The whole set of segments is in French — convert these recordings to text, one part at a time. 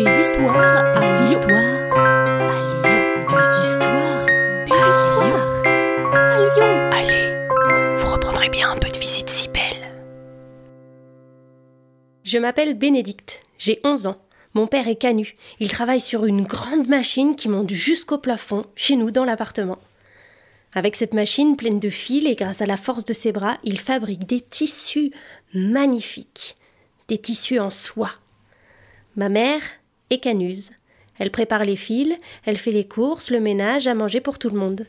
Des histoires des histoires à Lyon. Des histoires des histoires à Lyon. Allez, vous reprendrez bien un peu de visite si belle. Je m'appelle Bénédicte, j'ai 11 ans. Mon père est canu. Il travaille sur une grande machine qui monte jusqu'au plafond, chez nous dans l'appartement. Avec cette machine pleine de fils et grâce à la force de ses bras, il fabrique des tissus magnifiques. Des tissus en soie. Ma mère est canuse. Elle prépare les fils, elle fait les courses, le ménage, à manger pour tout le monde.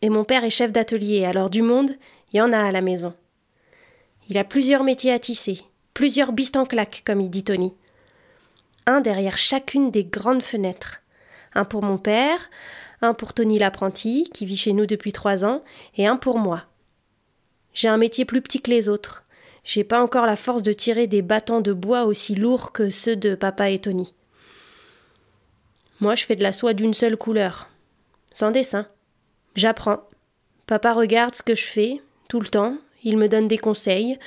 Et mon père est chef d'atelier, alors du monde, il y en a à la maison. Il a plusieurs métiers à tisser, plusieurs bistes en claque, comme il dit Tony. Un derrière chacune des grandes fenêtres. Un pour mon père, un pour Tony l'apprenti, qui vit chez nous depuis trois ans, et un pour moi. J'ai un métier plus petit que les autres. J'ai pas encore la force de tirer des bâtons de bois aussi lourds que ceux de papa et Tony. Moi, je fais de la soie d'une seule couleur, sans dessin. J'apprends. Papa regarde ce que je fais, tout le temps, il me donne des conseils.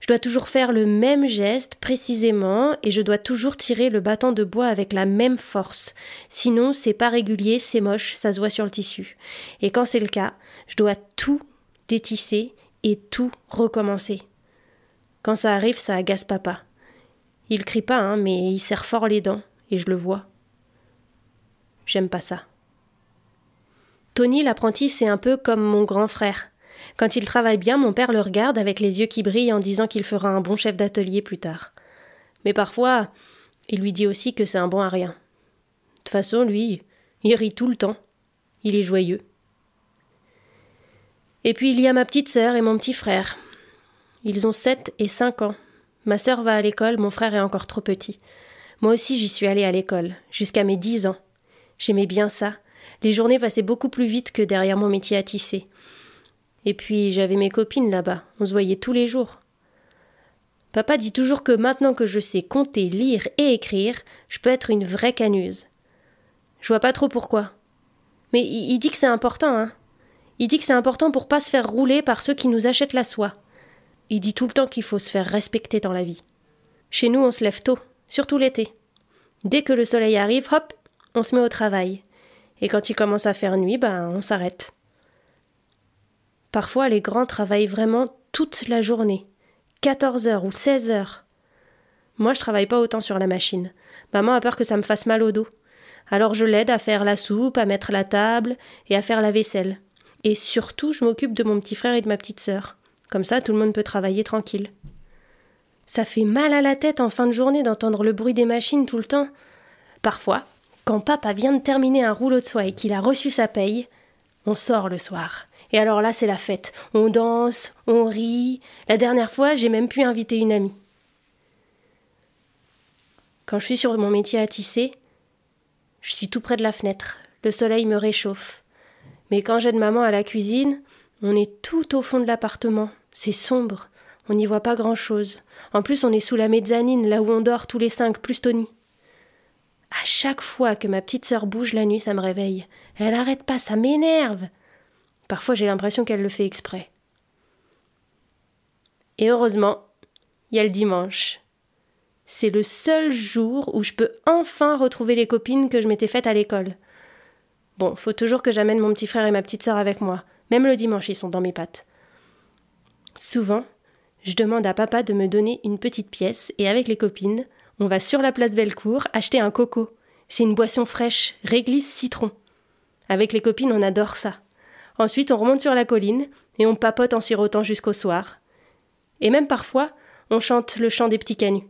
Je dois toujours faire le même geste précisément et je dois toujours tirer le bâton de bois avec la même force. Sinon, c'est pas régulier, c'est moche, ça se voit sur le tissu. Et quand c'est le cas, je dois tout détisser et tout recommencer. Quand ça arrive, ça agace papa. Il crie pas, hein, mais il serre fort les dents, et je le vois. J'aime pas ça. Tony, l'apprenti, c'est un peu comme mon grand frère. Quand il travaille bien, mon père le regarde avec les yeux qui brillent en disant qu'il fera un bon chef d'atelier plus tard. Mais parfois, il lui dit aussi que c'est un bon à rien. De toute façon, lui, il rit tout le temps. Il est joyeux. Et puis il y a ma petite sœur et mon petit frère. Ils ont sept et cinq ans. Ma sœur va à l'école, mon frère est encore trop petit. Moi aussi j'y suis allée à l'école, jusqu'à mes dix ans. J'aimais bien ça. Les journées passaient beaucoup plus vite que derrière mon métier à tisser. Et puis j'avais mes copines là-bas, on se voyait tous les jours. Papa dit toujours que maintenant que je sais compter, lire et écrire, je peux être une vraie canuse. Je vois pas trop pourquoi. Mais il dit que c'est important, hein. Il dit que c'est important pour pas se faire rouler par ceux qui nous achètent la soie. Il dit tout le temps qu'il faut se faire respecter dans la vie. Chez nous, on se lève tôt, surtout l'été. Dès que le soleil arrive, hop, on se met au travail. Et quand il commence à faire nuit, ben, on s'arrête. Parfois, les grands travaillent vraiment toute la journée, 14 heures ou 16 heures. Moi, je travaille pas autant sur la machine. Maman a peur que ça me fasse mal au dos. Alors je l'aide à faire la soupe, à mettre la table et à faire la vaisselle. Et surtout, je m'occupe de mon petit frère et de ma petite sœur. Comme ça, tout le monde peut travailler tranquille. Ça fait mal à la tête en fin de journée d'entendre le bruit des machines tout le temps. Parfois, quand papa vient de terminer un rouleau de soie et qu'il a reçu sa paye, on sort le soir. Et alors là, c'est la fête. On danse, on rit. La dernière fois, j'ai même pu inviter une amie. Quand je suis sur mon métier à tisser, je suis tout près de la fenêtre. Le soleil me réchauffe. Mais quand j'aide maman à la cuisine, on est tout au fond de l'appartement. C'est sombre. On n'y voit pas grand chose. En plus, on est sous la mezzanine, là où on dort tous les cinq, plus Tony. À chaque fois que ma petite sœur bouge la nuit, ça me réveille. Elle arrête pas, ça m'énerve. Parfois, j'ai l'impression qu'elle le fait exprès. Et heureusement, il y a le dimanche. C'est le seul jour où je peux enfin retrouver les copines que je m'étais faites à l'école. Bon, faut toujours que j'amène mon petit frère et ma petite sœur avec moi. Même le dimanche, ils sont dans mes pattes. Souvent, je demande à papa de me donner une petite pièce et avec les copines, on va sur la place Bellecour acheter un coco. C'est une boisson fraîche, réglisse citron. Avec les copines, on adore ça. Ensuite, on remonte sur la colline et on papote en sirotant jusqu'au soir. Et même parfois, on chante le chant des petits canuts.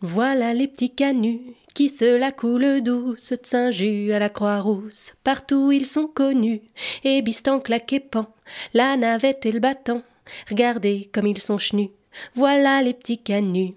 Voilà les petits canuts qui se la coulent douce de Saint-Just à la Croix-Rousse. Partout ils sont connus, et bistan claqué pan, la navette et le bâton. Regardez comme ils sont chenus. Voilà les petits canuts.